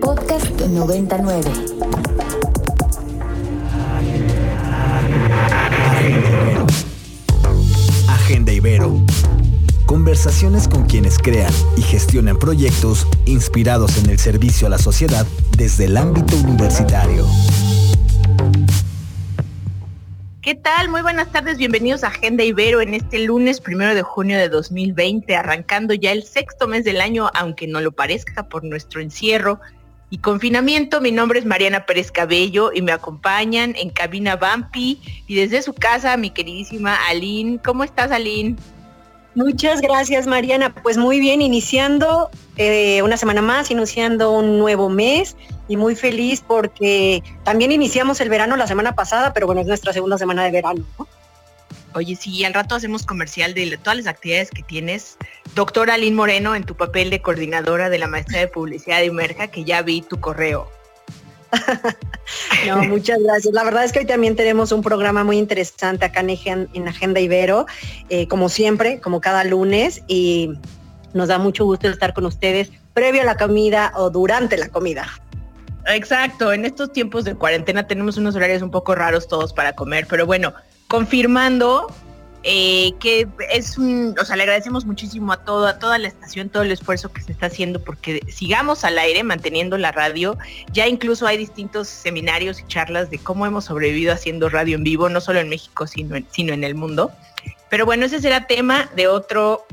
Podcast 99. Agenda Ibero. Conversaciones con quienes crean y gestionan proyectos inspirados en el servicio a la sociedad desde el ámbito universitario. ¿Qué tal? Muy buenas tardes, bienvenidos a Agenda Ibero en este lunes primero de junio de 2020, arrancando ya el sexto mes del año, aunque no lo parezca por nuestro encierro y confinamiento. Mi nombre es Mariana Pérez Cabello y me acompañan en cabina Bampi y desde su casa mi queridísima Aline. ¿Cómo estás, Aline? Muchas gracias, Mariana. Pues muy bien, iniciando eh, una semana más, iniciando un nuevo mes y muy feliz porque también iniciamos el verano la semana pasada, pero bueno, es nuestra segunda semana de verano. Oye, sí, al rato hacemos comercial de todas las actividades que tienes. Doctora Aline Moreno, en tu papel de coordinadora de la maestría de publicidad de Umerja, que ya vi tu correo. no, muchas gracias. La verdad es que hoy también tenemos un programa muy interesante acá en, Agenda Ibero, eh, como siempre, como cada lunes, y nos da mucho gusto estar con ustedes previo a la comida o durante la comida. Exacto, en estos tiempos de cuarentena tenemos unos horarios un poco raros todos para comer, pero bueno, confirmando eh, que es un, o sea, le agradecemos muchísimo a todo, a toda la estación, todo el esfuerzo que se está haciendo porque sigamos al aire manteniendo la radio. Ya incluso hay distintos seminarios y charlas de cómo hemos sobrevivido haciendo radio en vivo, no solo en México, sino sino en el mundo. Pero bueno, ese será tema de otro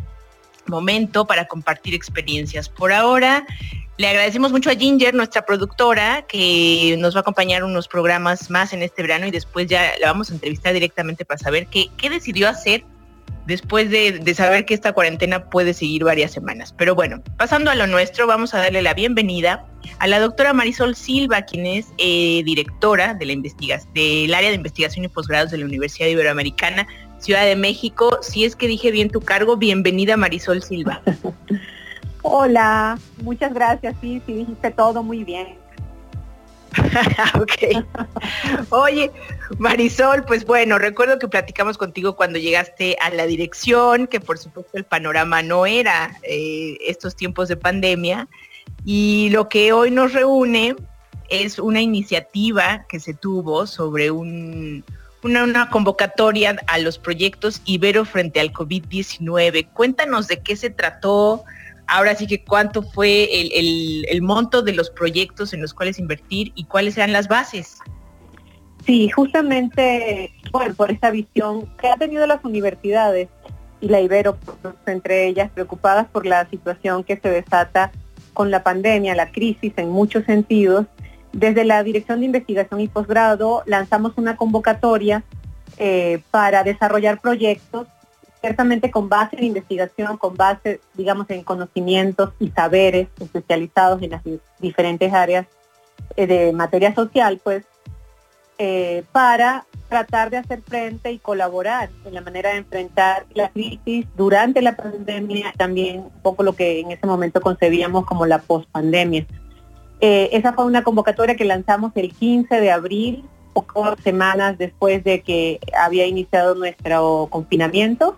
momento para compartir experiencias. Por ahora, le agradecemos mucho a Ginger, nuestra productora, que nos va a acompañar unos programas más en este verano y después ya la vamos a entrevistar directamente para saber qué, qué decidió hacer después de, saber que esta cuarentena puede seguir varias semanas. Pero bueno, pasando a lo nuestro, vamos a darle la bienvenida a la doctora Marisol Silva, quien es eh, directora de la del área de investigación y posgrados de la Universidad Iberoamericana Ciudad de México. Si es que dije bien tu cargo, bienvenida Marisol Silva. Hola, muchas gracias. Sí, sí, dijiste todo muy bien. ok. Oye, Marisol, pues bueno, recuerdo que platicamos contigo cuando llegaste a la dirección, que por supuesto el panorama no era eh, estos tiempos de pandemia. Y lo que hoy nos reúne es una iniciativa que se tuvo sobre un, una, convocatoria a los proyectos Ibero frente al COVID-19. Cuéntanos de qué se trató, ahora sí que cuánto fue el, monto de los proyectos en los cuales invertir y cuáles eran las bases. Sí, justamente por esta visión que ha tenido las universidades y la Ibero, entre ellas, preocupadas por la situación que se desata con la pandemia, la crisis en muchos sentidos, desde la Dirección de Investigación y Posgrado lanzamos una convocatoria eh, para desarrollar proyectos, ciertamente con base en investigación, con base, digamos, en conocimientos y saberes especializados en las diferentes áreas eh, de materia social, pues, eh, para tratar de hacer frente y colaborar en la manera de enfrentar la crisis durante la pandemia, también un poco lo que en ese momento concebíamos como la pospandemia. Eh, esa fue una convocatoria que lanzamos el 15 de abril, pocas semanas después de que había iniciado nuestro confinamiento.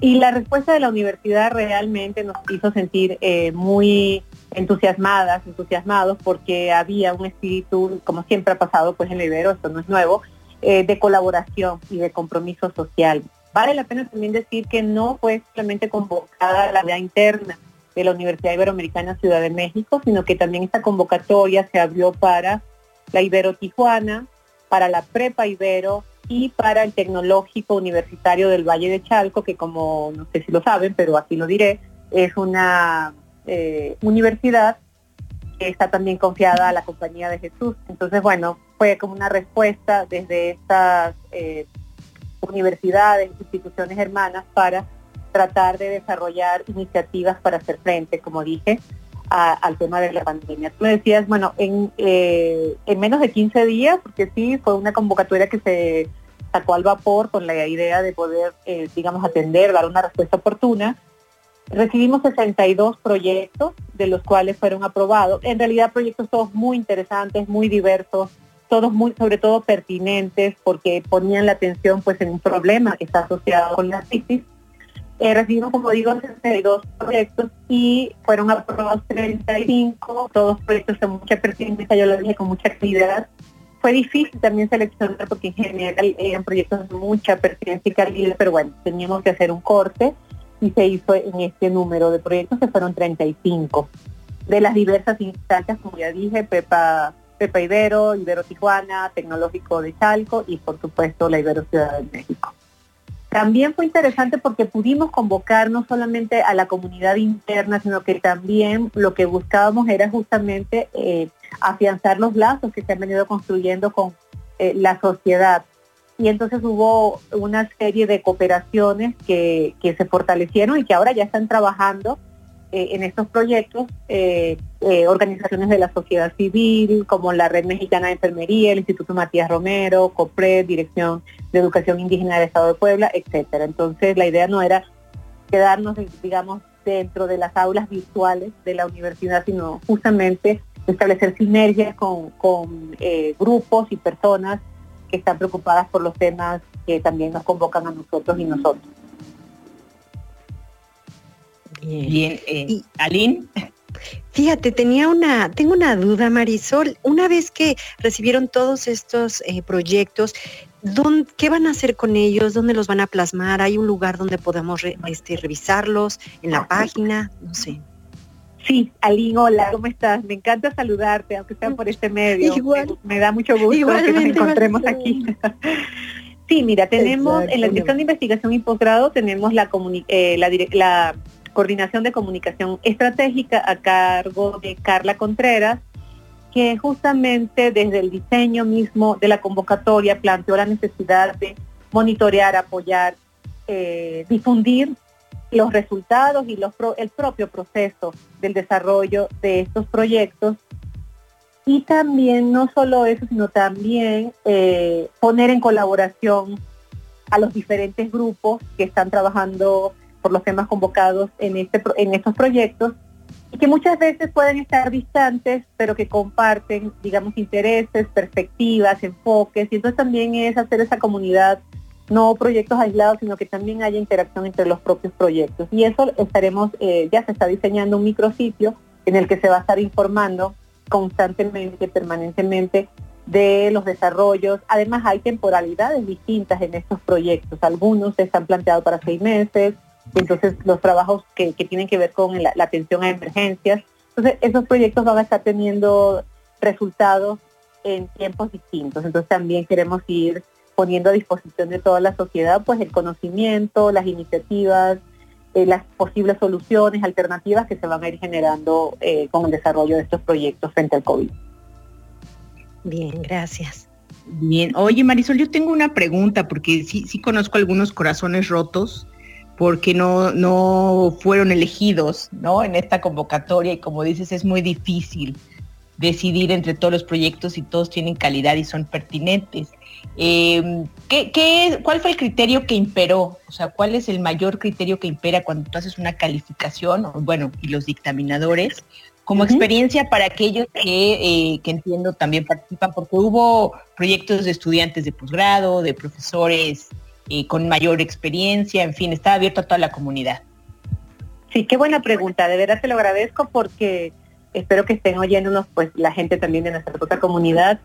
Y la respuesta de la universidad realmente nos hizo sentir eh, muy entusiasmadas, entusiasmados, porque había un espíritu, como siempre ha pasado pues en el Ibero, esto no es nuevo, eh, de colaboración y de compromiso social. Vale la pena también decir que no fue simplemente convocada la vida interna, de la Universidad Iberoamericana Ciudad de México, sino que también esta convocatoria se abrió para la Ibero Tijuana, para la Prepa Ibero y para el Tecnológico Universitario del Valle de Chalco, que como no sé si lo saben, pero así lo diré, es una eh, universidad que está también confiada a la Compañía de Jesús. Entonces, bueno, fue como una respuesta desde estas eh, universidades, instituciones hermanas para tratar de desarrollar iniciativas para hacer frente, como dije, al tema de la pandemia. Tú me decías, bueno, en, eh, en menos de 15 días, porque sí, fue una convocatoria que se sacó al vapor con la idea de poder, eh, digamos, atender, dar una respuesta oportuna. Recibimos 62 proyectos, de los cuales fueron aprobados. En realidad proyectos todos muy interesantes, muy diversos, todos muy, sobre todo pertinentes, porque ponían la atención pues en un problema que está asociado con la crisis Eh, recibimos, como digo, 62 proyectos y fueron aprobados 35, todos proyectos de mucha pertinencia, yo lo dije con mucha actividad. Fue difícil también seleccionar porque en general eran proyectos de mucha pertinencia y calidad, pero bueno, teníamos que hacer un corte y se hizo en este número de proyectos que fueron 35 de las diversas instancias, como ya dije, Pepa, Pepa Ibero, Ibero Tijuana, Tecnológico de Chalco y por supuesto la Ibero Ciudad de México. También fue interesante porque pudimos convocar no solamente a la comunidad interna, sino que también lo que buscábamos era justamente eh, afianzar los lazos que se han venido construyendo con eh, la sociedad. Y entonces hubo una serie de cooperaciones que, que se fortalecieron y que ahora ya están trabajando eh, en estos proyectos eh, eh, organizaciones de la sociedad civil, como la Red Mexicana de Enfermería, el Instituto Matías Romero, COPRED, Dirección de Educación Indígena del Estado de Puebla, etcétera. Entonces la idea no era quedarnos, digamos, dentro de las aulas virtuales de la universidad, sino justamente establecer sinergias con, con grupos y personas que están preocupadas por los temas que también nos convocan a nosotros y nosotros. Bien, eh, Aline. Fíjate, tenía una, tengo una duda, Marisol. Una vez que recibieron todos estos eh, proyectos, ¿qué van a hacer con ellos? ¿Dónde los van a plasmar? ¿Hay un lugar donde podamos este, revisarlos? ¿En la página? No sé. Sí, Aline, hola, ¿cómo estás? Me encanta saludarte, aunque sea por este medio. Igual. Me, da mucho gusto que nos encontremos aquí. sí, mira, tenemos en la Dirección de Investigación y Posgrado, tenemos la, eh, la, la coordinación de comunicación estratégica a cargo de Carla Contreras, que justamente desde el diseño mismo de la convocatoria planteó la necesidad de monitorear, apoyar, eh, difundir los resultados y los el propio proceso del desarrollo de estos proyectos. Y también, no solo eso, sino también eh, poner en colaboración a los diferentes grupos que están trabajando por los temas convocados en, este, en estos proyectos y que muchas veces pueden estar distantes, pero que comparten, digamos, intereses, perspectivas, enfoques, y entonces también es hacer esa comunidad, no proyectos aislados, sino que también haya interacción entre los propios proyectos. Y eso estaremos, eh, ya se está diseñando un micrositio en el que se va a estar informando constantemente, permanentemente de los desarrollos. Además hay temporalidades distintas en estos proyectos. Algunos se están planteados para seis meses, entonces los trabajos que, tienen que ver con la, atención a emergencias. Entonces esos proyectos van a estar teniendo resultados en tiempos distintos. Entonces también queremos ir poniendo a disposición de toda la sociedad pues el conocimiento, las iniciativas, eh, las posibles soluciones, alternativas que se van a ir generando eh, con el desarrollo de estos proyectos frente al COVID. Bien, gracias. Bien, oye Marisol, yo tengo una pregunta porque sí, sí conozco algunos corazones rotos porque no, no fueron elegidos ¿no? en esta convocatoria y como dices es muy difícil decidir entre todos los proyectos y todos tienen calidad y son pertinentes. Eh, ¿qué, cuál fue el criterio que imperó? O sea, ¿cuál es el mayor criterio que impera cuando tú haces una calificación? Bueno, y los dictaminadores, como experiencia para aquellos que, eh, que entiendo también participan, porque hubo proyectos de estudiantes de posgrado, de profesores con mayor experiencia, en fin, está abierto a toda la comunidad. Sí, qué buena pregunta, de verdad te lo agradezco porque espero que estén oyéndonos pues la gente también de nuestra propia comunidad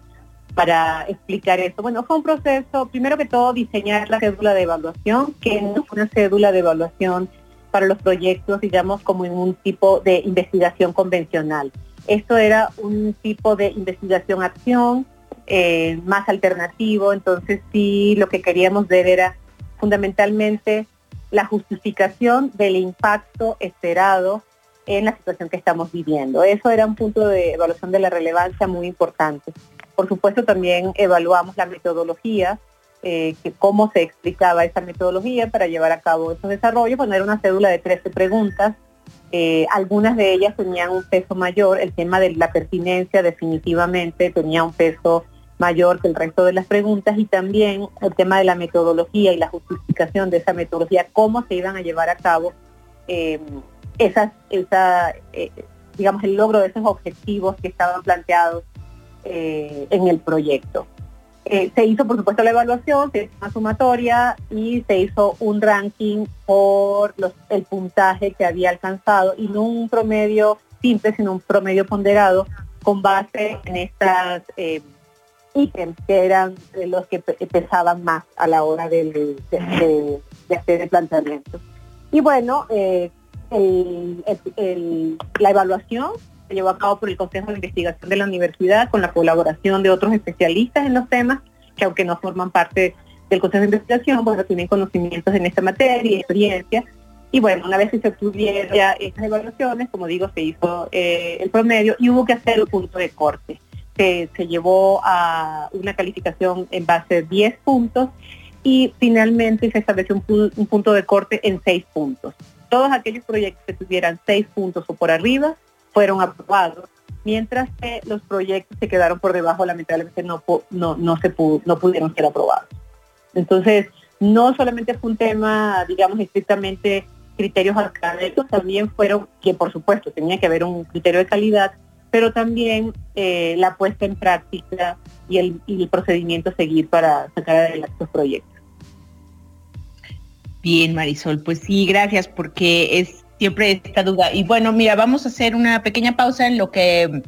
para explicar esto. Bueno, fue un proceso, primero que todo, diseñar la cédula de evaluación, que no fue una cédula de evaluación para los proyectos, digamos, como en un tipo de investigación convencional. Esto era un tipo de investigación-acción eh, más alternativo. Entonces sí, lo que queríamos ver era fundamentalmente la justificación del impacto esperado en la situación que estamos viviendo. Eso era un punto de evaluación de la relevancia muy importante. Por supuesto, también evaluamos la metodología, eh, cómo se explicaba esa metodología para llevar a cabo esos desarrollos. Bueno, era una cédula de 13 preguntas. Eh, algunas de ellas tenían un peso mayor. El tema de la pertinencia definitivamente tenía un peso mayor que el resto de las preguntas y también el tema de la metodología y la justificación de esa metodología, cómo se iban a llevar a cabo em, esas, esa, eh, digamos, el logro de esos objetivos que estaban planteados eh, en el proyecto. Eh, se hizo, por supuesto, la evaluación, se hizo una sumatoria y se hizo un ranking por el puntaje que había alcanzado y no un promedio simple, sino un promedio ponderado con base en estas eh, ítems que eran los que pesaban más a la hora de, hacer el planteamiento. Y bueno, eh, la evaluación se llevó a cabo por el Consejo de Investigación de la Universidad con la colaboración de otros especialistas en los temas que aunque no forman parte del Consejo de Investigación, bueno, tienen conocimientos en esta materia y experiencia. Y bueno, una vez que se obtuvieron estas evaluaciones, como digo, se hizo eh, el promedio y hubo que hacer un punto de corte. Se, llevó a una calificación en base de 10 puntos y finalmente se estableció un, un punto de corte en 6 puntos. Todos aquellos proyectos que tuvieran 6 puntos o por arriba fueron aprobados, mientras que los proyectos que quedaron por debajo lamentablemente no, no, no, se no pudieron ser aprobados. Entonces, no solamente fue un tema, digamos, estrictamente criterios académicos, también fueron, que por supuesto tenía que haber un criterio de calidad, pero también eh, la puesta en práctica y el, procedimiento a seguir para sacar adelante estos proyectos. Bien, Marisol, pues sí, gracias, porque es siempre esta duda. Y bueno, mira, vamos a hacer una pequeña pausa en lo que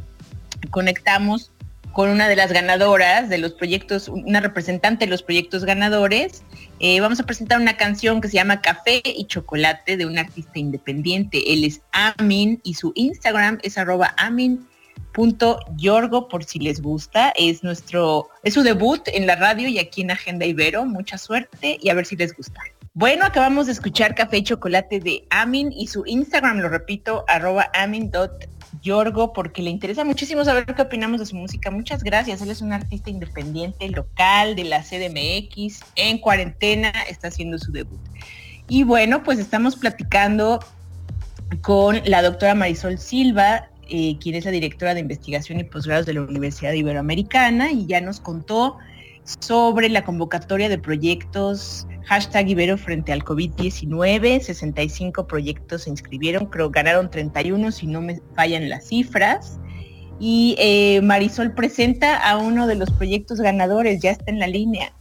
conectamos con una de las ganadoras de los proyectos, una representante de los proyectos ganadores. Eh, vamos a presentar una canción que se llama Café y Chocolate de un artista independiente. Él es Amin y su Instagram es arroba amin.yorgo por si les gusta. Es nuestro, es su debut en la radio y aquí en Agenda Ibero. Mucha suerte y a ver si les gusta. Bueno, acabamos de escuchar Café y Chocolate de Amin y su Instagram, lo repito, arroba amin.yorgo, porque le interesa muchísimo saber qué opinamos de su música. Muchas gracias. Él es un artista independiente, local, de la CDMX, en cuarentena, está haciendo su debut. Y bueno, pues estamos platicando con la doctora Marisol Silva, eh, quien es la directora de investigación y posgrados de la Universidad Iberoamericana, y ya nos contó sobre la convocatoria de proyectos hashtag Ibero frente al COVID-19, 65 proyectos se inscribieron, creo ganaron 31 si no me fallan las cifras. Y eh, Marisol presenta a uno de los proyectos ganadores, ya está en la línea.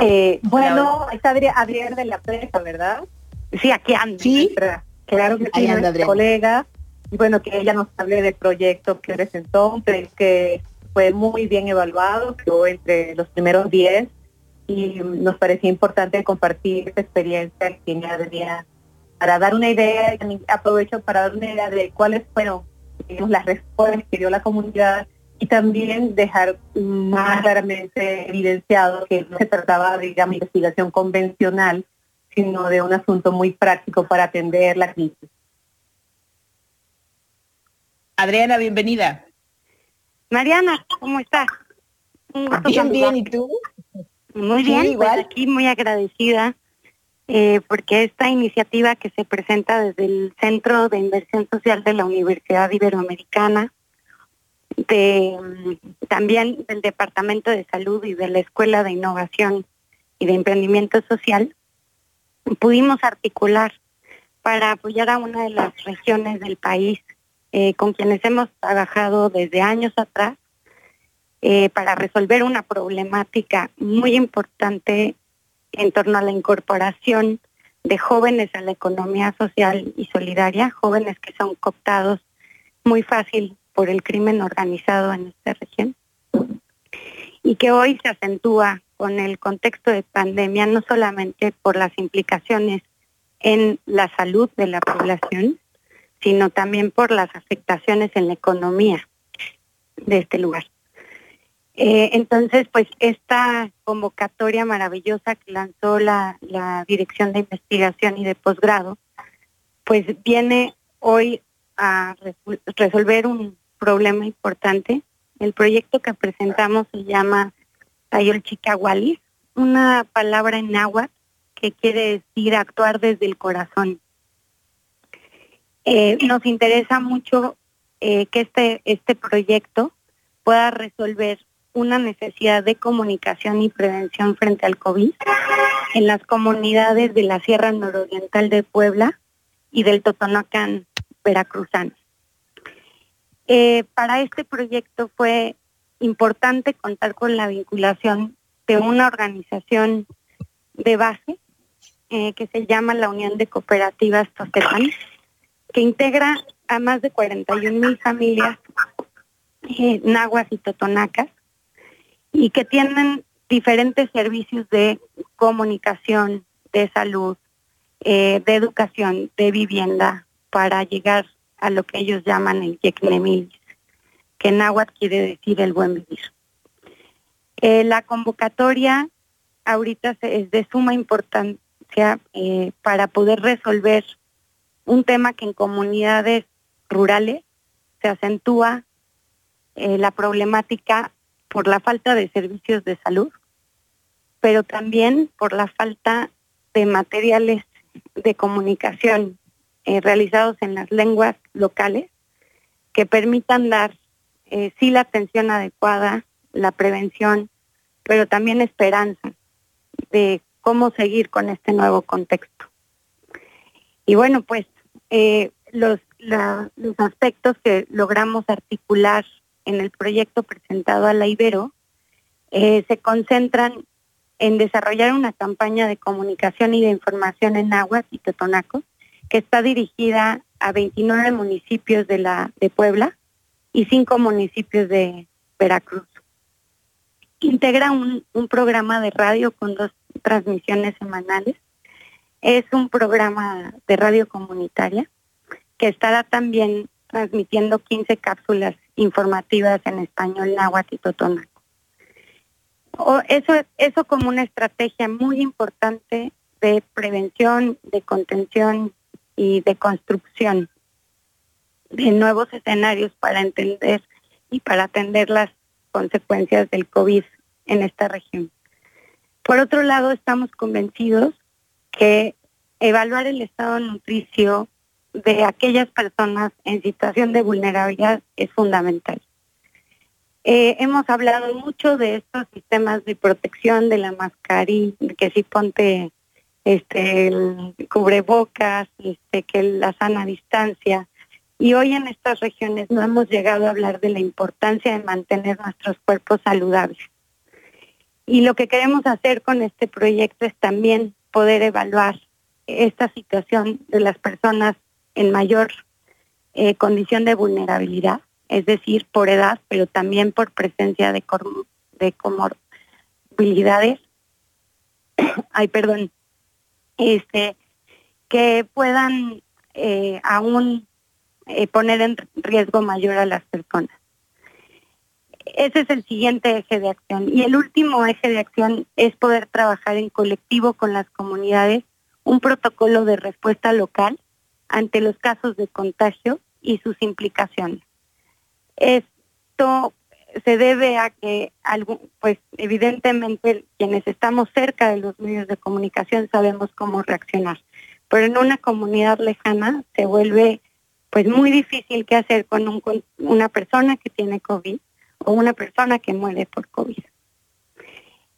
Eh, bueno, está Adrián de la Presa, ¿verdad? Sí, aquí anda. Sí, claro que sí, anda, colega. Y bueno, que ella nos hable del proyecto que presentó, que fue muy bien evaluado, quedó entre los primeros 10 y nos parecía importante compartir esta experiencia que tiene Adrián para dar una idea, aprovecho para dar una idea de cuáles fueron las respuestas que dio la comunidad y también dejar más claramente evidenciado que no se trataba de digamos, investigación convencional, sino de un asunto muy práctico para atender la crisis. Adriana, bienvenida. Mariana, ¿cómo estás? bien, bien, ¿y tú? Muy bien, pues igual. aquí muy agradecida eh, porque esta iniciativa que se presenta desde el Centro de Inversión Social de la Universidad Iberoamericana, de, mm, también del Departamento de Salud y de la Escuela de Innovación y de Emprendimiento Social, pudimos articular para apoyar a una de las regiones del país eh, con quienes hemos trabajado desde años atrás eh, para resolver una problemática muy importante en torno a la incorporación de jóvenes a la economía social y solidaria, jóvenes que son cooptados muy fácil por el crimen organizado en esta región y que hoy se acentúa con el contexto de pandemia no solamente por las implicaciones en la salud de la población, sino también por las afectaciones en la economía de este lugar. Eh, entonces, pues esta convocatoria maravillosa que lanzó la, Dirección de Investigación y de Posgrado, pues viene hoy a resolver un problema importante. El proyecto que presentamos se llama Tayol Chicahualis, una palabra en náhuatl que quiere decir actuar desde el corazón. Eh, nos interesa mucho eh, que este, este proyecto pueda resolver una necesidad de comunicación y prevención frente al COVID en las comunidades de la Sierra Nororiental de Puebla y del Totonacán veracruzano. Eh, para este proyecto fue importante contar con la vinculación de una organización de base eh, que se llama la Unión de Cooperativas Tostepan, que integra a más de 41 mil familias eh, nahuas y totonacas y que tienen diferentes servicios de comunicación, de salud, eh, de educación, de vivienda, para llegar a lo que ellos llaman el Yecnemilis, que en náhuatl quiere decir el buen vivir. Eh, la convocatoria ahorita es de suma importancia eh, para poder resolver un tema que en comunidades rurales se acentúa la problemática por la falta de servicios de salud, pero también por la falta de materiales de comunicación eh, realizados en las lenguas locales que permitan dar eh, sí la atención adecuada, la prevención, pero también esperanza de cómo seguir con este nuevo contexto. Y bueno, pues eh, los, los aspectos que logramos articular en el proyecto presentado a la Ibero se concentran en desarrollar una campaña de comunicación y de información en aguas y Totonaco, que está dirigida a 29 municipios de, la, de Puebla y 5 municipios de Veracruz. Integra un, programa de radio con dos transmisiones semanales. Es un programa de radio comunitaria que estará también transmitiendo 15 cápsulas informativas en español, náhuatl y totonaco eso, eso como una estrategia muy importante de prevención, de contención y de construcción de nuevos escenarios para entender y para atender las consecuencias del COVID en esta región. Por otro lado, estamos convencidos que evaluar el estado nutricio de aquellas personas en situación de vulnerabilidad es fundamental. Eh, hemos hablado mucho de estos sistemas de protección de la mascarilla, que si ponte este el cubrebocas, este que la sana distancia. Y hoy en estas regiones no hemos llegado a hablar de la importancia de mantener nuestros cuerpos saludables. Y lo que queremos hacer con este proyecto es también poder evaluar esta situación de las personas en mayor eh, condición de vulnerabilidad es decir, por edad, pero también por presencia de, de comorbilidades, ay, perdón, este, que puedan eh, aún eh, poner en riesgo mayor a las personas. Ese es el siguiente eje de acción. Y el último eje de acción es poder trabajar en colectivo con las comunidades un protocolo de respuesta local ante los casos de contagio y sus implicaciones. Esto se debe a que, pues evidentemente quienes estamos cerca de los medios de comunicación sabemos cómo reaccionar, pero en una comunidad lejana se vuelve pues muy difícil qué hacer con, un, una persona que tiene COVID o una persona que muere por COVID.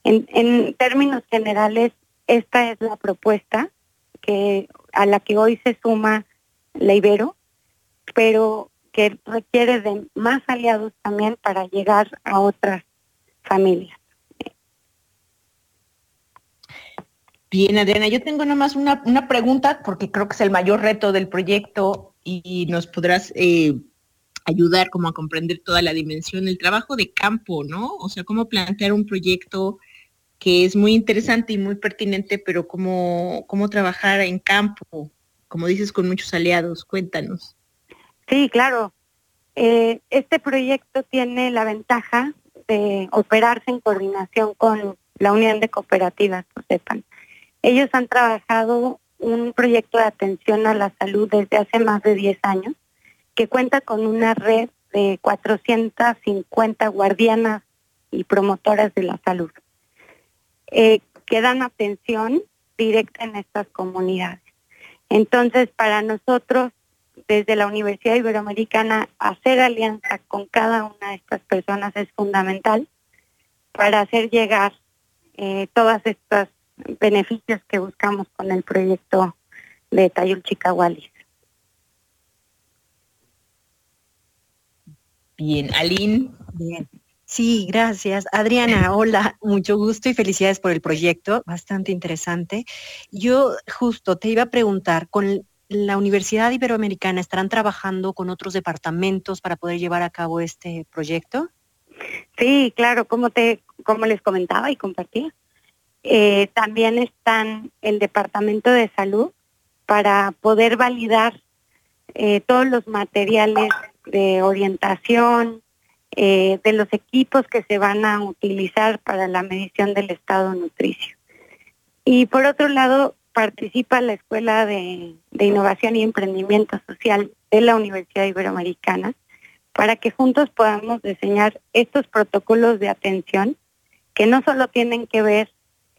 En, en términos generales, esta es la propuesta que a la que hoy se suma la Ibero, pero que requiere de más aliados también para llegar a otras familias. Bien, Adriana, yo tengo nomás una, una pregunta porque creo que es el mayor reto del proyecto y nos podrás eh, ayudar como a comprender toda la dimensión, del trabajo de campo, ¿no? O sea, cómo plantear un proyecto que es muy interesante y muy pertinente, pero cómo, cómo trabajar en campo, como dices, con muchos aliados. Cuéntanos. Sí, claro. Eh, este proyecto tiene la ventaja de operarse en coordinación con la Unión de Cooperativas, lo sepan. Ellos han trabajado un proyecto de atención a la salud desde hace más de 10 años, que cuenta con una red de 450 guardianas y promotoras de la salud, eh, que dan atención directa en estas comunidades. Entonces, para nosotros desde la Universidad Iberoamericana hacer alianza con cada una de estas personas es fundamental para hacer llegar eh, todos estos beneficios que buscamos con el proyecto de Tayul Chicahualis. Bien, Aline. Bien. Sí, gracias. Adriana, hola, mucho gusto y felicidades por el proyecto, bastante interesante. Yo justo te iba a preguntar, con la Universidad Iberoamericana estarán trabajando con otros departamentos para poder llevar a cabo este proyecto? Sí, claro, como te, como les comentaba y compartía. Eh, también están el Departamento de Salud para poder validar eh, todos los materiales de orientación, eh, de los equipos que se van a utilizar para la medición del estado nutricio. Y por otro lado, participa la Escuela de, Innovación y Emprendimiento Social de la Universidad Iberoamericana para que juntos podamos diseñar estos protocolos de atención que no solo tienen que ver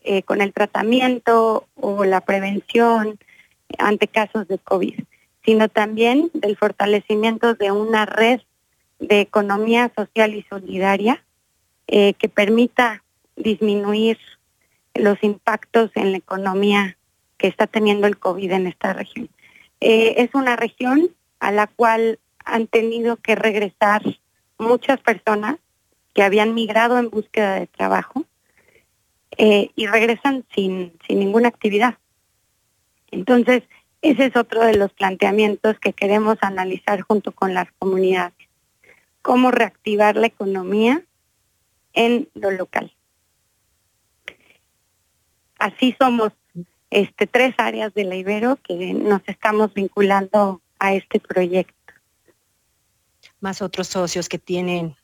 eh, con el tratamiento o la prevención ante casos de COVID, sino también del fortalecimiento de una red de economía social y solidaria eh, que permita disminuir los impactos en la economía que está teniendo el COVID en esta región. Eh, es una región a la cual han tenido que regresar muchas personas que habían migrado en búsqueda de trabajo eh, y regresan sin, sin ninguna actividad. Entonces, ese es otro de los planteamientos que queremos analizar junto con las comunidades cómo reactivar la economía en lo local. Así somos este, tres áreas de la Ibero que nos estamos vinculando a este proyecto. Más otros socios que tienen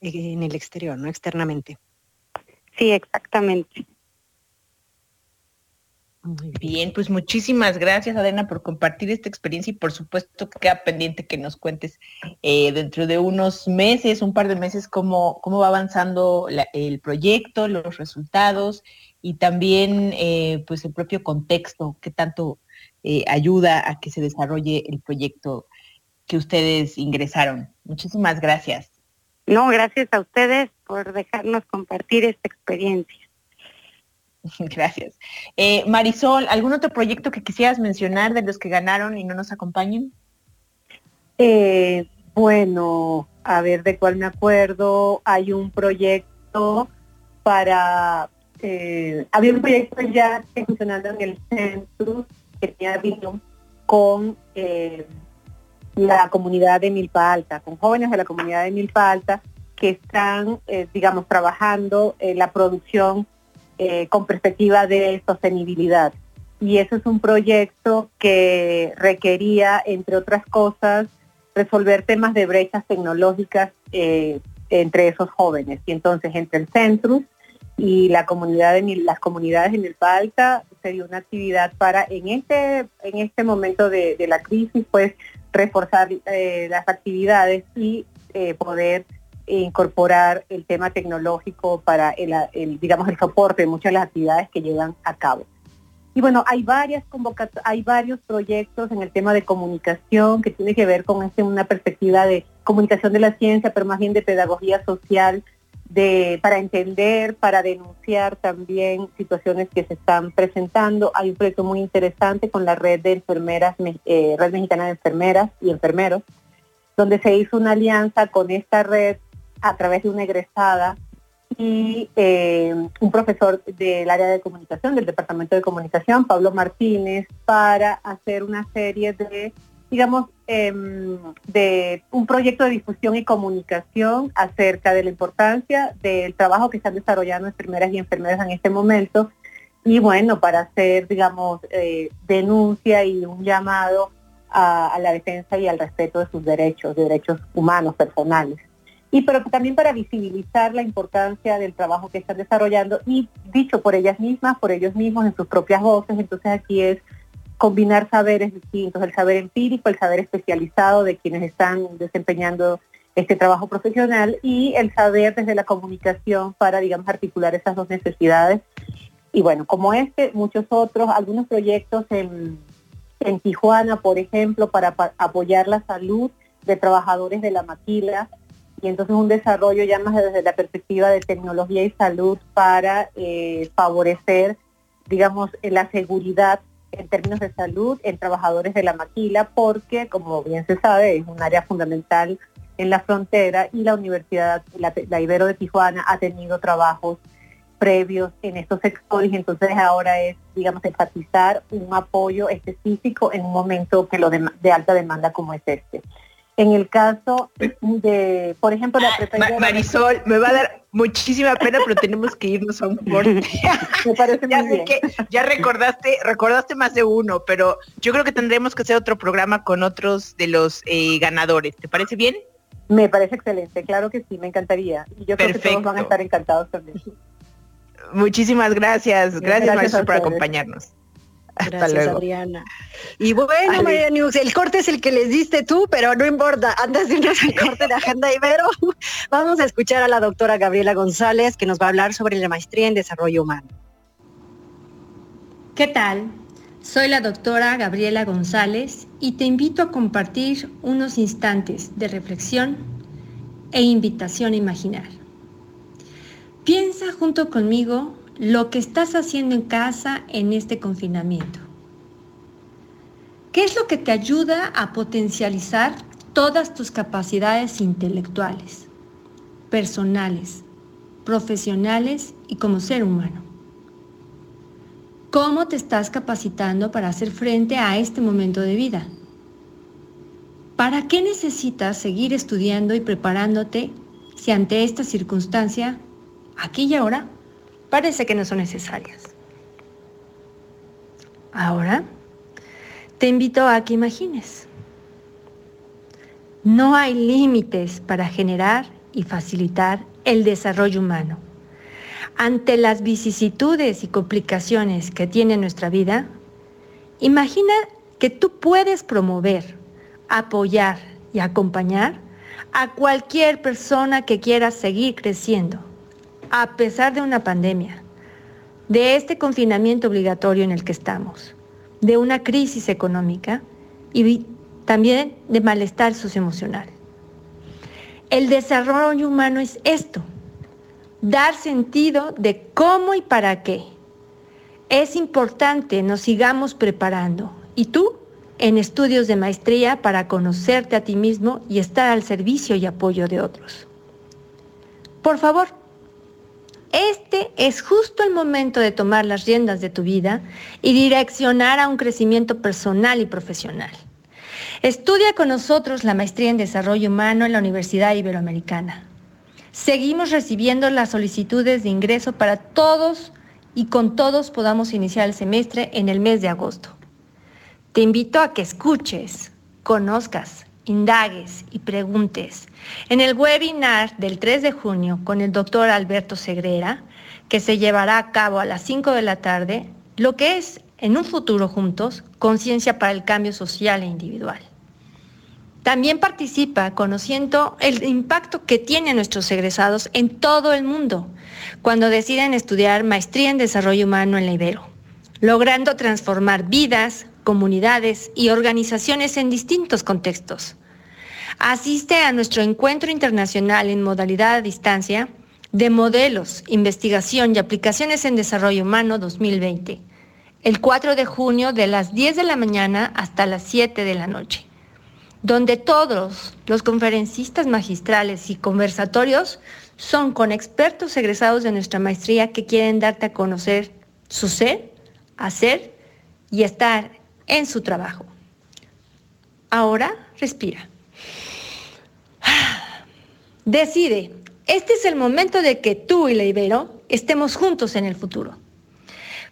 en el exterior, ¿no? Externamente. Sí, exactamente. Muy bien, pues muchísimas gracias, Adena, por compartir esta experiencia y por supuesto que queda pendiente que nos cuentes eh, dentro de unos meses, un par de meses, cómo, cómo va avanzando el proyecto, los resultados y también eh, pues el propio contexto, qué tanto eh, ayuda a que se desarrolle el proyecto que ustedes ingresaron. Muchísimas gracias. No, gracias a ustedes por dejarnos compartir esta experiencia. Gracias. Eh, Marisol, ¿algún otro proyecto que quisieras mencionar de los que ganaron y no nos acompañen? Eh, bueno, a ver de cuál me acuerdo. Hay un proyecto para, eh, había un proyecto ya funcionando en el centro que tenía visión con la comunidad de Milpa Alta, con jóvenes de la comunidad de Milpa Alta que están, digamos, trabajando en la producción eh, con perspectiva de sostenibilidad. Y eso es un proyecto que requería, entre otras cosas, resolver temas de brechas tecnológicas eh, entre esos jóvenes. Y entonces entre el centro y la comunidad de, las comunidades en el Palta sería una actividad para en este, en este momento de, la crisis, pues reforzar eh, las actividades y poder incorporar el tema tecnológico para el, digamos, el soporte de muchas de las actividades que llevan a cabo. Y bueno, hay varias hay varios proyectos en el tema de comunicación que tiene que ver con este, una perspectiva de comunicación de la ciencia, pero más bien de pedagogía social, de, para entender, para denunciar también situaciones que se están presentando. Hay un proyecto muy interesante con la red de enfermeras, eh, red mexicana de enfermeras y enfermeros, donde se hizo una alianza con esta red a través de una egresada y eh, un profesor del área de comunicación, del Departamento de Comunicación, Pablo Martínez, para hacer una serie de, digamos, em, de un proyecto de difusión y comunicación acerca de la importancia del trabajo que están desarrollando enfermeras y enfermeras en este momento y bueno, para hacer, digamos, eh, denuncia y un llamado a, a la defensa y al respeto de sus derechos, de derechos humanos, personales y pero también para visibilizar la importancia del trabajo que están desarrollando y dicho por ellas mismas, por ellos mismos en sus propias voces. Entonces aquí es combinar saberes distintos, el saber empírico, el saber especializado de quienes están desempeñando este trabajo profesional y el saber desde la comunicación para, digamos, articular esas dos necesidades. Y bueno, como este, muchos otros, algunos proyectos en, Tijuana, por ejemplo, para apoyar la salud de trabajadores de la maquila, y entonces un desarrollo ya más desde la perspectiva de tecnología y salud para eh, favorecer, digamos, la seguridad en términos de salud en trabajadores de la maquila, porque como bien se sabe es un área fundamental en la frontera y la Universidad, la, Ibero de Tijuana ha tenido trabajos previos en estos sectores, entonces ahora es, digamos, enfatizar un apoyo específico en un momento que lo de alta demanda como es este. En el caso de, por ejemplo, la ah, Marisol, me va a dar muchísima pena, pero tenemos que irnos a un corte. me parece ya muy bien. Que ya recordaste, recordaste más de uno, pero yo creo que tendremos que hacer otro programa con otros de los eh, ganadores. ¿Te parece bien? Me parece excelente, claro que sí, me encantaría. Y yo creo que todos van a estar encantados también. Muchísimas gracias. Gracias, Marisol, por acompañarnos. Gracias, Adriana. Y bueno, María News, el corte es el que les diste tú, pero no importa. Antes de irnos al corte de Agenda Ibero, vamos a escuchar a la doctora Gabriela González, que nos va a hablar sobre la maestría en desarrollo humano. ¿Qué tal? Soy la doctora Gabriela González y te invito a compartir unos instantes de reflexión e invitación a imaginar. Piensa junto conmigo lo que estás haciendo en casa en este confinamiento. ¿Qué es lo que te ayuda a potencializar todas tus capacidades intelectuales, personales, profesionales y como ser humano? ¿Cómo te estás capacitando para hacer frente a este momento de vida? ¿Para qué necesitas seguir estudiando y preparándote si ante esta circunstancia, aquí y ahora, parece que no son necesarias. Ahora, te invito a que imagines. No hay límites para generar y facilitar el desarrollo humano. Ante las vicisitudes y complicaciones que tiene nuestra vida, imagina que tú puedes promover, apoyar y acompañar a cualquier persona que quiera seguir creciendo a pesar de una pandemia, de este confinamiento obligatorio en el que estamos, de una crisis económica y también de malestar socioemocional. El desarrollo humano es esto, dar sentido de cómo y para qué. Es importante nos sigamos preparando y tú en estudios de maestría para conocerte a ti mismo y estar al servicio y apoyo de otros. Por favor, este es justo el momento de tomar las riendas de tu vida y direccionar a un crecimiento personal y profesional. Estudia con nosotros la maestría en desarrollo humano en la Universidad Iberoamericana. Seguimos recibiendo las solicitudes de ingreso para todos y con todos podamos iniciar el semestre en el mes de agosto. Te invito a que escuches, conozcas, indagues y preguntes. En el webinar del 3 de junio con el doctor Alberto Segrera, que se llevará a cabo a las 5 de la tarde, lo que es, en un futuro juntos, conciencia para el cambio social e individual. También participa conociendo el impacto que tienen nuestros egresados en todo el mundo cuando deciden estudiar maestría en desarrollo humano en la Ibero, logrando transformar vidas, comunidades y organizaciones en distintos contextos. Asiste a nuestro encuentro internacional en modalidad a distancia de modelos, investigación y aplicaciones en desarrollo humano 2020, el 4 de junio de las 10 de la mañana hasta las 7 de la noche, donde todos los conferencistas magistrales y conversatorios son con expertos egresados de nuestra maestría que quieren darte a conocer su ser, hacer y estar en su trabajo. Ahora respira. Decide, este es el momento de que tú y la Ibero estemos juntos en el futuro.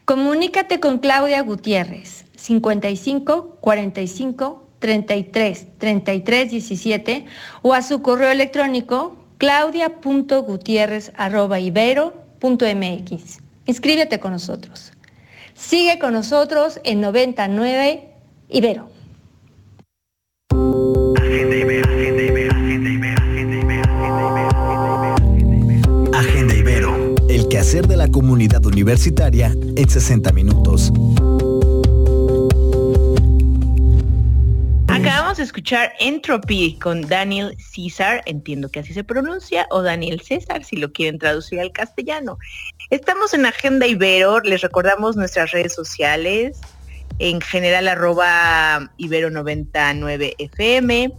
Comunícate con Claudia Gutiérrez, 55 45 33 33 17 o a su correo electrónico claudia.gutierrez.ibero.mx. Inscríbete con nosotros. Sigue con nosotros en 99 Ibero. De la comunidad universitaria en 60 minutos. Acabamos de escuchar Entropy con Daniel César, entiendo que así se pronuncia, o Daniel César, si lo quieren traducir al castellano. Estamos en Agenda Ibero, les recordamos nuestras redes sociales, en general arroba Ibero99FM,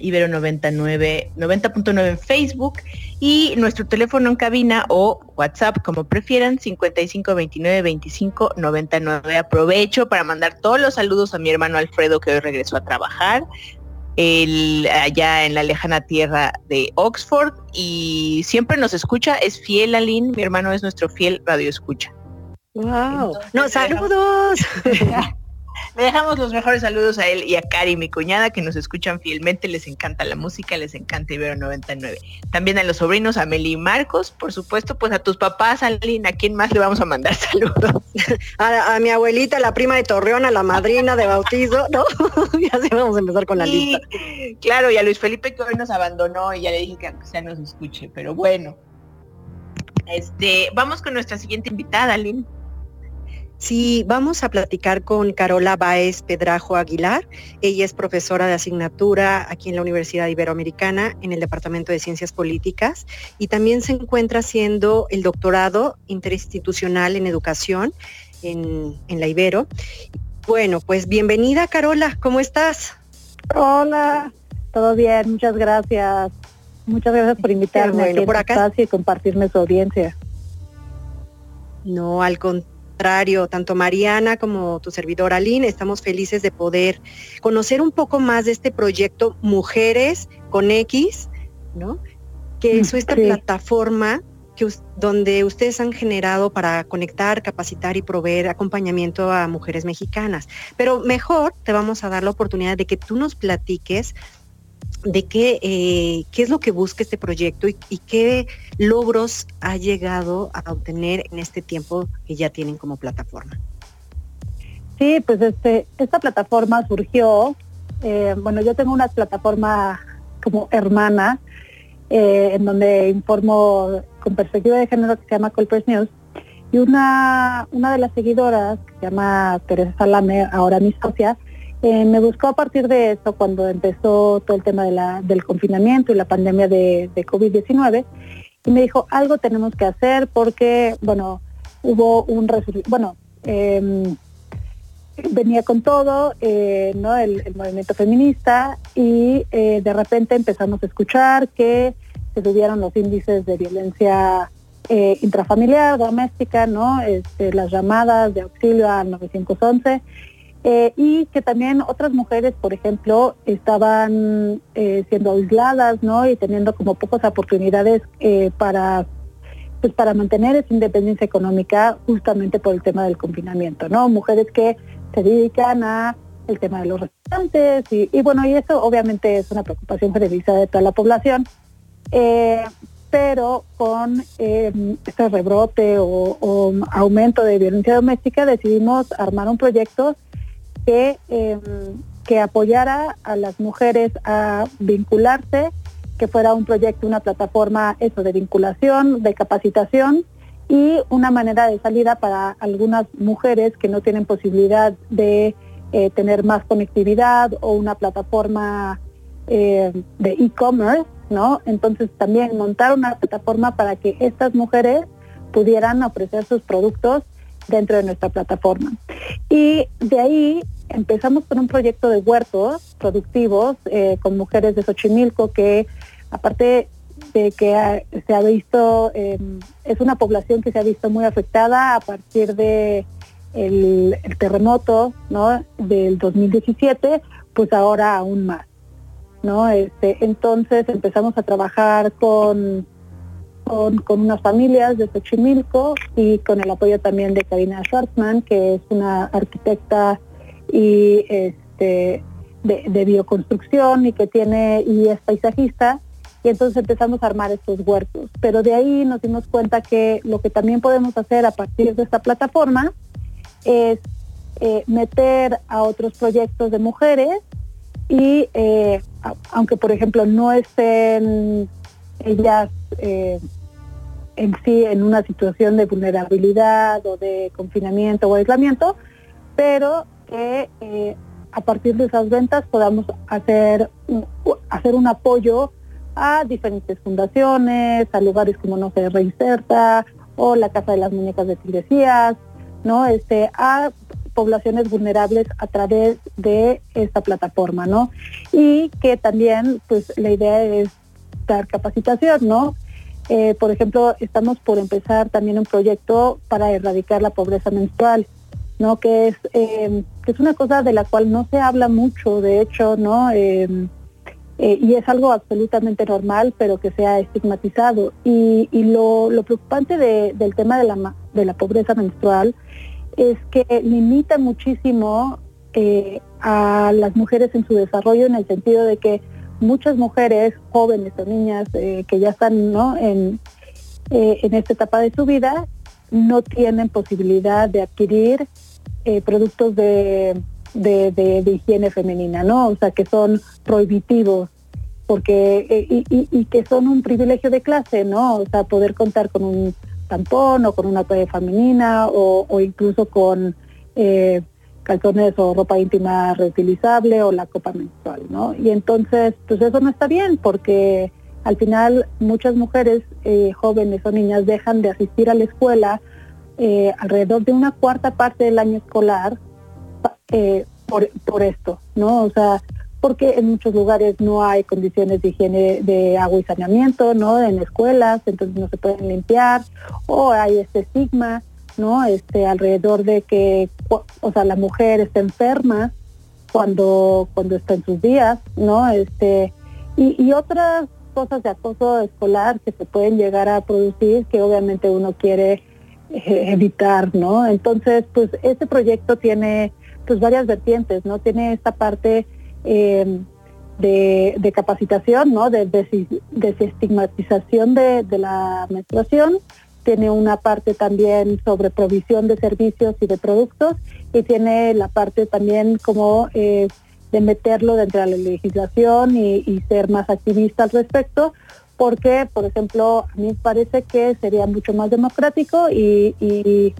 Ibero 99, 90.9 en Facebook y nuestro teléfono en cabina o WhatsApp, como prefieran, 55 29 25 99. Aprovecho para mandar todos los saludos a mi hermano Alfredo que hoy regresó a trabajar allá en la lejana tierra de Oxford y siempre nos escucha, es fiel Aline, mi hermano es nuestro fiel radio escucha. Wow. no, saludos. Le dejamos los mejores saludos a él y a Cari, mi cuñada, que nos escuchan fielmente, les encanta la música, les encanta Ibero 99. También a los sobrinos, a Meli y Marcos, por supuesto, pues a tus papás, a Lina, ¿a quién más le vamos a mandar saludos? A, mi abuelita, la prima de Torreón, a la madrina de bautizo, ¿no? y así vamos a empezar con la lista. Claro, y a Luis Felipe que hoy nos abandonó y ya le dije que aunque sea nos escuche, pero bueno. Este, vamos con nuestra siguiente invitada, Lynn. Sí, vamos a platicar con Carola Baez Pedrajo Aguilar. Ella es profesora de asignatura aquí en la Universidad Iberoamericana en el Departamento de Ciencias Políticas y también se encuentra haciendo el doctorado interinstitucional en educación en, la Ibero. Bueno, pues bienvenida Carola, ¿cómo estás? Hola, todo bien, muchas gracias. Muchas gracias por invitarme a por acá y compartirme su audiencia. No, al contrario contrario, tanto Mariana como tu servidora Aline, estamos felices de poder conocer un poco más de este proyecto Mujeres con X, ¿no? Que es esta plataforma que, donde ustedes han generado para conectar, capacitar y proveer acompañamiento a mujeres mexicanas. Pero mejor te vamos a dar la oportunidad de que tú nos platiques de qué, eh, qué es lo que busca este proyecto y, qué logros ha llegado a obtener en este tiempo que ya tienen como plataforma. Sí, pues este, esta plataforma surgió, eh, bueno, yo tengo una plataforma como hermana, eh, en donde informo con perspectiva de género que se llama Colpers News, y una, una de las seguidoras, que se llama Teresa Salame, ahora mi socia, eh, me buscó a partir de eso cuando empezó todo el tema del confinamiento y la pandemia de, COVID-19 y me dijo, algo tenemos que hacer porque, bueno, hubo un bueno, em, venía con todo, eh, ¿no? El, movimiento feminista y eh, de repente empezamos a escuchar que se subieron los índices de violencia intrafamiliar, doméstica, ¿no? Este, las llamadas de auxilio al 911 eh, y que también otras mujeres, por ejemplo, estaban eh, siendo aisladas, ¿no? Y teniendo como pocas oportunidades eh, para pues para mantener esa independencia económica justamente por el tema del confinamiento, ¿no? Mujeres que se dedican a el tema de los restaurantes y, bueno, y eso obviamente es una preocupación generalizada de toda la población, pero con este rebrote o aumento de violencia doméstica decidimos armar un proyecto que, em, que apoyara a las mujeres a vincularse, que fuera un proyecto, una plataforma eso de vinculación, de capacitación y una manera de salida para algunas mujeres que no tienen posibilidad de eh, tener más conectividad o una plataforma eh, de e-commerce, ¿no? Entonces también montar una plataforma para que estas mujeres pudieran ofrecer sus productos dentro de nuestra plataforma. Y de ahí empezamos con un proyecto de huertos productivos eh, con mujeres de Xochimilco que aparte de que se ha visto, em, es una población que se ha visto muy afectada a partir de el, terremoto ¿no? del 2017, pues ahora aún más. ¿no? Este, entonces empezamos a trabajar con, con, con, unas familias de Xochimilco y con el apoyo también de Karina Schwartzman, que es una arquitecta y este, de, bioconstrucción y que tiene y es paisajista y entonces empezamos a armar estos huertos. Pero de ahí nos dimos cuenta que lo que también podemos hacer a partir de esta plataforma es eh, meter a otros proyectos de mujeres y eh, aunque por ejemplo no estén ellas eh, en sí en una situación de vulnerabilidad o de confinamiento o aislamiento, pero que eh, a partir de esas ventas podamos hacer un, hacer un apoyo a diferentes fundaciones, a lugares como no se reinserta o la Casa de las Muñecas de Tigresías, ¿no? Este, a poblaciones vulnerables a través de esta plataforma, ¿no? Y que también, pues la idea es dar capacitación, ¿no? Eh, por ejemplo, estamos por empezar también un proyecto para erradicar la pobreza menstrual, ¿no? Que es, eh, que es una cosa de la cual no se habla mucho, de hecho, ¿no? Eh, y es algo absolutamente normal, pero que se ha estigmatizado. Y, lo, preocupante del tema de la, de la pobreza menstrual es que limita muchísimo a las mujeres en su desarrollo en el sentido de que muchas mujeres jóvenes o niñas eh, que ya están ¿no? en, eh, en esta etapa de su vida no tienen posibilidad de adquirir eh, productos de, de, higiene femenina, ¿no? O sea, que son prohibitivos porque y, que son un privilegio de clase, ¿no? O sea, poder contar con un tampón o con una toalla femenina o, incluso con calzones o ropa íntima reutilizable o la copa menstrual, ¿no? Y entonces, pues eso no está bien porque al final muchas mujeres eh, jóvenes o niñas dejan de asistir a la escuela eh, alrededor de una cuarta parte del año escolar eh, por, por esto, ¿no? O sea, porque en muchos lugares no hay condiciones de higiene de agua y saneamiento, ¿no? En escuelas, entonces no se pueden limpiar, o hay este estigma ¿no? Este, alrededor de que, o sea, la mujer está enferma cuando, cuando está en sus días, ¿no? Este, y, otras cosas de acoso escolar que se pueden llegar a producir que obviamente uno quiere evitar, ¿no? Entonces, pues este proyecto tiene pues varias vertientes, ¿no? Tiene esta parte em, de, capacitación, ¿no? De desestigmatización de, de la menstruación, tiene una parte también sobre provisión de servicios y de productos y tiene la parte también como eh, de meterlo dentro de la legislación y, ser más activista al respecto, porque, por ejemplo, a mí me parece que sería mucho más democrático y,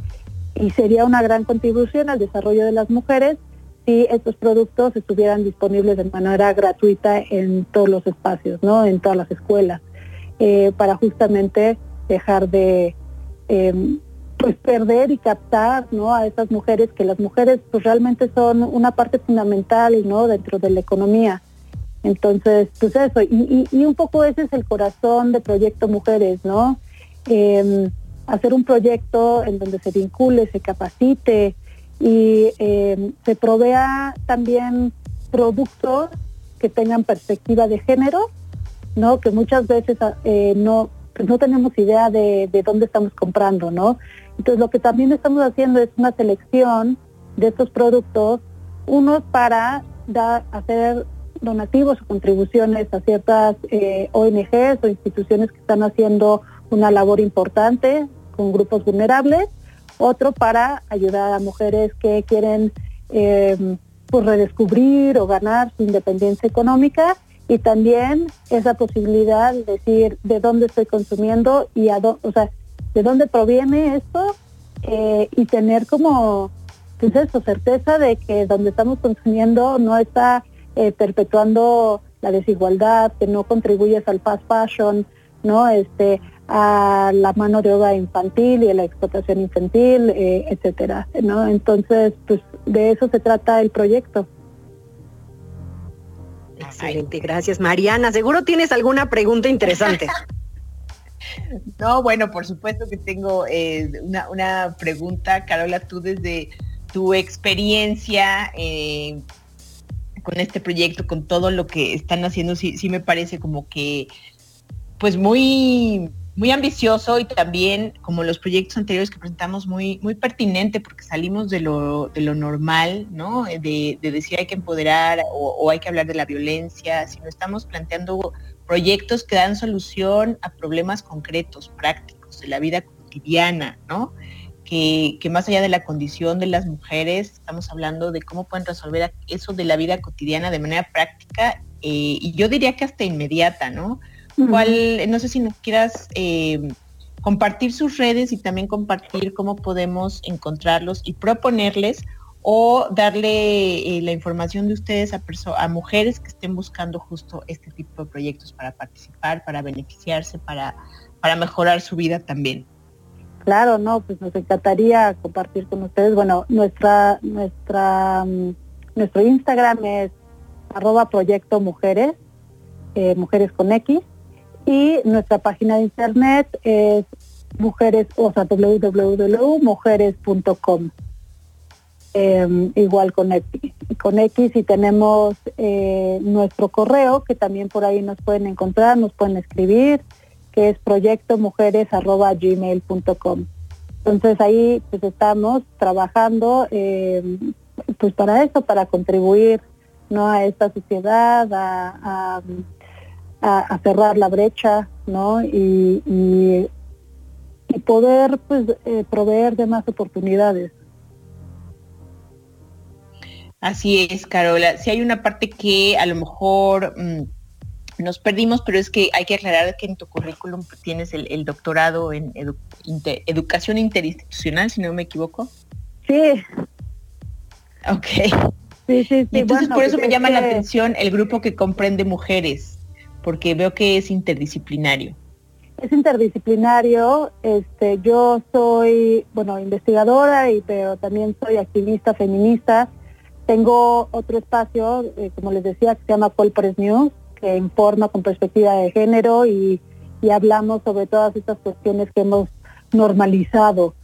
sería una gran contribución al desarrollo de las mujeres si estos productos estuvieran disponibles de manera gratuita en todos los espacios, ¿no? en todas las escuelas, eh, para justamente dejar de eh, pues perder y captar ¿no? a esas mujeres, que las mujeres pues realmente son una parte fundamental ¿no? dentro de la economía. Entonces, pues eso, y, un poco ese es el corazón de Proyecto Mujeres, ¿no? Em, hacer un proyecto en donde se vincule, se capacite y em, se provea también productos que tengan perspectiva de género, ¿no? Que muchas veces eh, no, pues no tenemos idea de, dónde estamos comprando, ¿no? Entonces lo que también estamos haciendo es una selección de estos productos, unos para dar, hacer donativos o contribuciones a ciertas eh, ONGs o instituciones que están haciendo una labor importante con grupos vulnerables, otro para ayudar a mujeres que quieren eh, pues redescubrir o ganar su independencia económica. Y también esa posibilidad de decir de dónde estoy consumiendo y a o sea, de dónde proviene esto eh, y tener como pues eso, certeza de que donde estamos consumiendo no está eh, perpetuando la desigualdad, que no contribuyes al fast fashion, ¿no? Este, a la mano de obra infantil y a la explotación infantil, eh, etcétera, ¿no? Entonces, pues de eso se trata el proyecto. Excelente, gracias Mariana. Seguro tienes alguna pregunta interesante. no, bueno, por supuesto que tengo eh, una, pregunta, Carola, tú desde tu experiencia eh, con este proyecto, con todo lo que están haciendo, sí, sí me parece como que, pues muy muy ambicioso y también, como los proyectos anteriores que presentamos, muy, muy pertinente porque salimos de lo, de lo normal, ¿no? De, decir hay que empoderar o, hay que hablar de la violencia, sino estamos planteando proyectos que dan solución a problemas concretos, prácticos, de la vida cotidiana, ¿no? Que, más allá de la condición de las mujeres, estamos hablando de cómo pueden resolver eso de la vida cotidiana de manera práctica eh, y yo diría que hasta inmediata, ¿no? no sé si nos quieras eh, compartir sus redes y también compartir cómo podemos encontrarlos y proponerles o darle eh, la información de ustedes a, a mujeres que estén buscando justo este tipo de proyectos para participar, para beneficiarse, para, para mejorar su vida también. Claro, no, pues nos encantaría compartir con ustedes. Bueno, nuestra, nuestra, mm, nuestro Instagram es arroba proyecto mujeres, eh, mujeres con X, y nuestra página de internet es mujeres, o sea, www.mujeres.com. Em, igual con X, con X y tenemos eh, nuestro correo que también por ahí nos pueden encontrar, nos pueden escribir, que es proyectomujeres.gmail.com. Entonces ahí pues estamos trabajando em, pues para eso, para contribuir ¿no? a esta sociedad, a, cerrar la brecha, ¿no? Y, y, poder pues eh, proveer de más oportunidades. Así es, Carola. Si hay una parte que a lo mejor mm, nos perdimos, pero es que hay que aclarar que en tu currículum tienes el, doctorado en educación interinstitucional, si no me equivoco. Sí. Ok. Sí, sí, sí. entonces por eso me llama la atención el grupo que comprende mujeres, porque veo que es interdisciplinario. Es interdisciplinario, este, yo soy, bueno, investigadora y pero también soy activista feminista tengo otro espacio, eh, como les decía, que se llama Colpress News, que informa con perspectiva de género y, hablamos sobre todas estas cuestiones que hemos normalizado,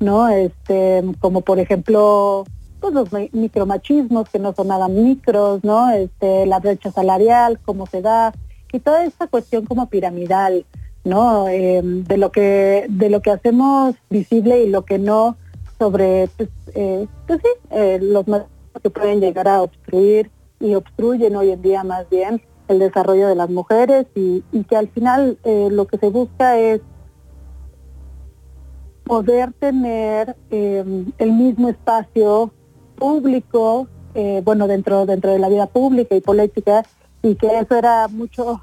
¿no? Este, como por ejemplo, pues los micromachismos que no son nada micros, ¿no? Este, la brecha salarial, cómo se da, y toda esta cuestión como piramidal, ¿no? Em, de lo que de lo que hacemos visible y lo que no sobre pues, eh, pues sí, eh, los que pueden llegar a obstruir y obstruyen hoy en día más bien el desarrollo de las mujeres y, que al final eh, lo que se busca es poder tener em, el mismo espacio público, eh, bueno, dentro, dentro de la vida pública y política, y que eso era mucho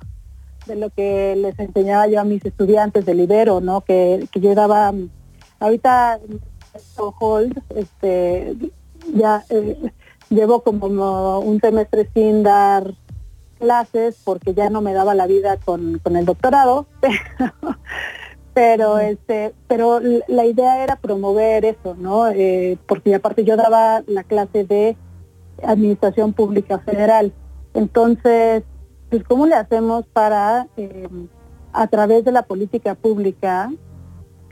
de lo que les enseñaba yo a mis estudiantes del Ibero, ¿no? Que, que yo daba, ahorita hold, este, ya eh, llevo como un semestre sin dar clases porque ya no me daba la vida con, el doctorado, pero, este, pero la idea era promover eso, ¿no? Eh, porque aparte yo daba la clase de Administración Pública Federal. Entonces, pues ¿cómo le hacemos para, em, a través de la política pública,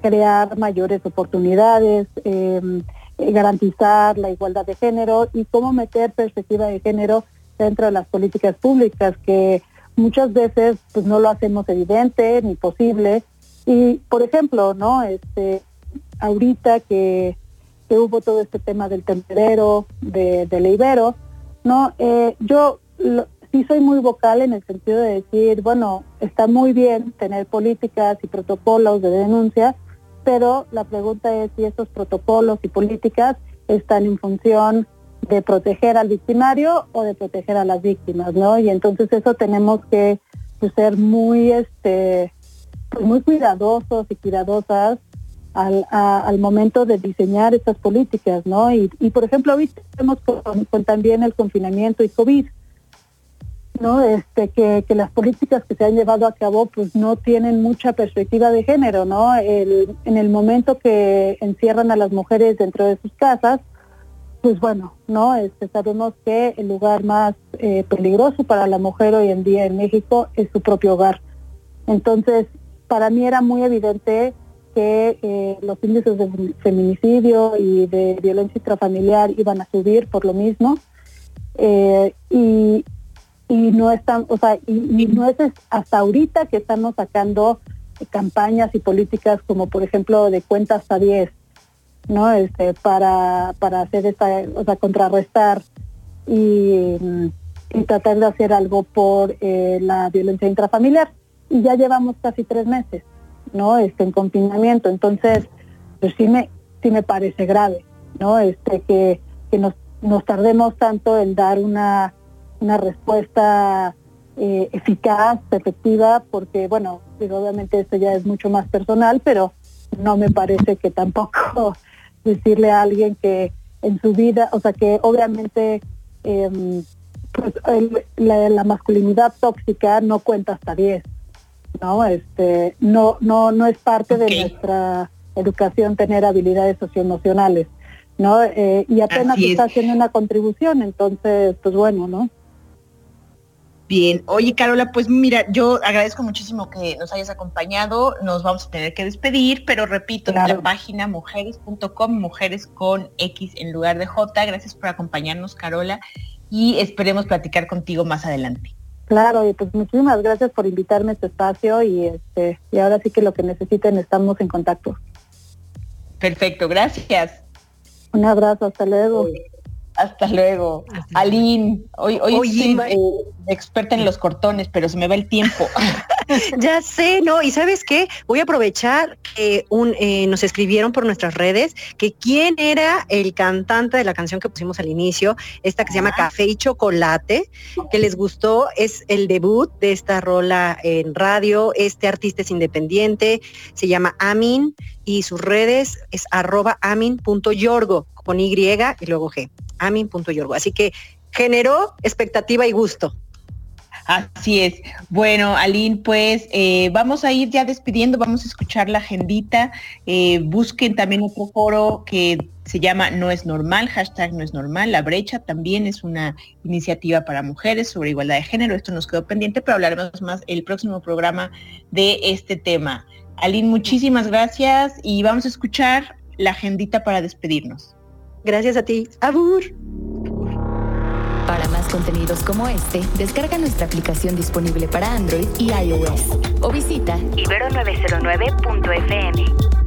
crear mayores oportunidades? Eh, eh, garantizar la igualdad de género y cómo meter perspectiva de género dentro de las políticas públicas, que muchas veces pues no lo hacemos evidente ni posible. Y por ejemplo, ¿no? Este, ahorita que, hubo todo este tema del temperero, de, del Ibero, ¿no? Eh, yo sí soy muy vocal en el sentido de decir, bueno, está muy bien tener políticas y protocolos de denuncia, pero la pregunta es si estos protocolos y políticas están en función de proteger al victimario o de proteger a las víctimas, ¿no? Y entonces eso tenemos que pues, ser muy, este, pues, muy cuidadosos y cuidadosas al, momento de diseñar estas políticas, ¿no? Y, por ejemplo, ahorita tenemos con también el confinamiento y COVID, ¿no? Este, que, las políticas que se han llevado a cabo pues no tienen mucha perspectiva de género, ¿no? en el momento que encierran a las mujeres dentro de sus casas, pues bueno, ¿no? Este, sabemos que el lugar más eh, peligroso para la mujer hoy en día en México es su propio hogar. Entonces, para mí era muy evidente que eh, los índices de feminicidio y de violencia intrafamiliar iban a subir por lo mismo. Eh, y, y no están, o sea, y, no es hasta ahorita que estamos sacando campañas y políticas como por ejemplo de cuenta hasta 10, ¿no? Este, para, para hacer esta, o sea, contrarrestar y, tratar de hacer algo por eh, la violencia intrafamiliar. Y ya llevamos casi tres meses, ¿no? Este, en confinamiento. Entonces, pues sí me, sí me parece grave, ¿no? Este, que, que nos, nos tardemos tanto en dar una una respuesta eh, eficaz, efectiva, porque bueno, obviamente esto ya es mucho más personal, pero no me parece que tampoco decirle a alguien que en su vida, o sea que obviamente em, pues, la, masculinidad tóxica no cuenta hasta 10, ¿no? Este, no, no, no es parte de nuestra educación tener habilidades socioemocionales, ¿no? Eh, y apenas está haciendo una contribución, entonces, pues bueno, ¿no? Bien, oye Carola, pues mira, yo agradezco muchísimo que nos hayas acompañado, nos vamos a tener que despedir, pero repito, la página mujeres.com, mujeres con X en lugar de J, gracias por acompañarnos Carola y esperemos platicar contigo más adelante. Claro, y pues muchísimas gracias por invitarme a este espacio y este y ahora sí que lo que necesiten estamos en contacto. Perfecto, gracias. Un abrazo, hasta luego. Hasta luego. Aline, hoy, hoy soy eh, experta en los cortones, pero se me va el tiempo. ya sé, ¿no? Y sabes qué, voy a aprovechar que un, eh, nos escribieron por nuestras redes que quién era el cantante de la canción que pusimos al inicio, esta que se llama Café y Chocolate, que les gustó, es el debut de esta rola en radio, este artista es independiente, se llama Amin y sus redes es arroba amin.yorgo con Y y luego G amin.yorgo. Así que generó expectativa y gusto. Así es. Bueno, Aline, pues eh, vamos a ir ya despidiendo, vamos a escuchar la agendita. Eh, busquen también otro foro que se llama No es normal, hashtag No es normal. La brecha también es una iniciativa para mujeres sobre igualdad de género. Esto nos quedó pendiente, pero hablaremos más el próximo programa de este tema. Aline, muchísimas gracias y vamos a escuchar la agendita para despedirnos. Gracias a ti. Abur. Para más contenidos como este, descarga nuestra aplicación disponible para Android y iOS o visita ibero909.fm.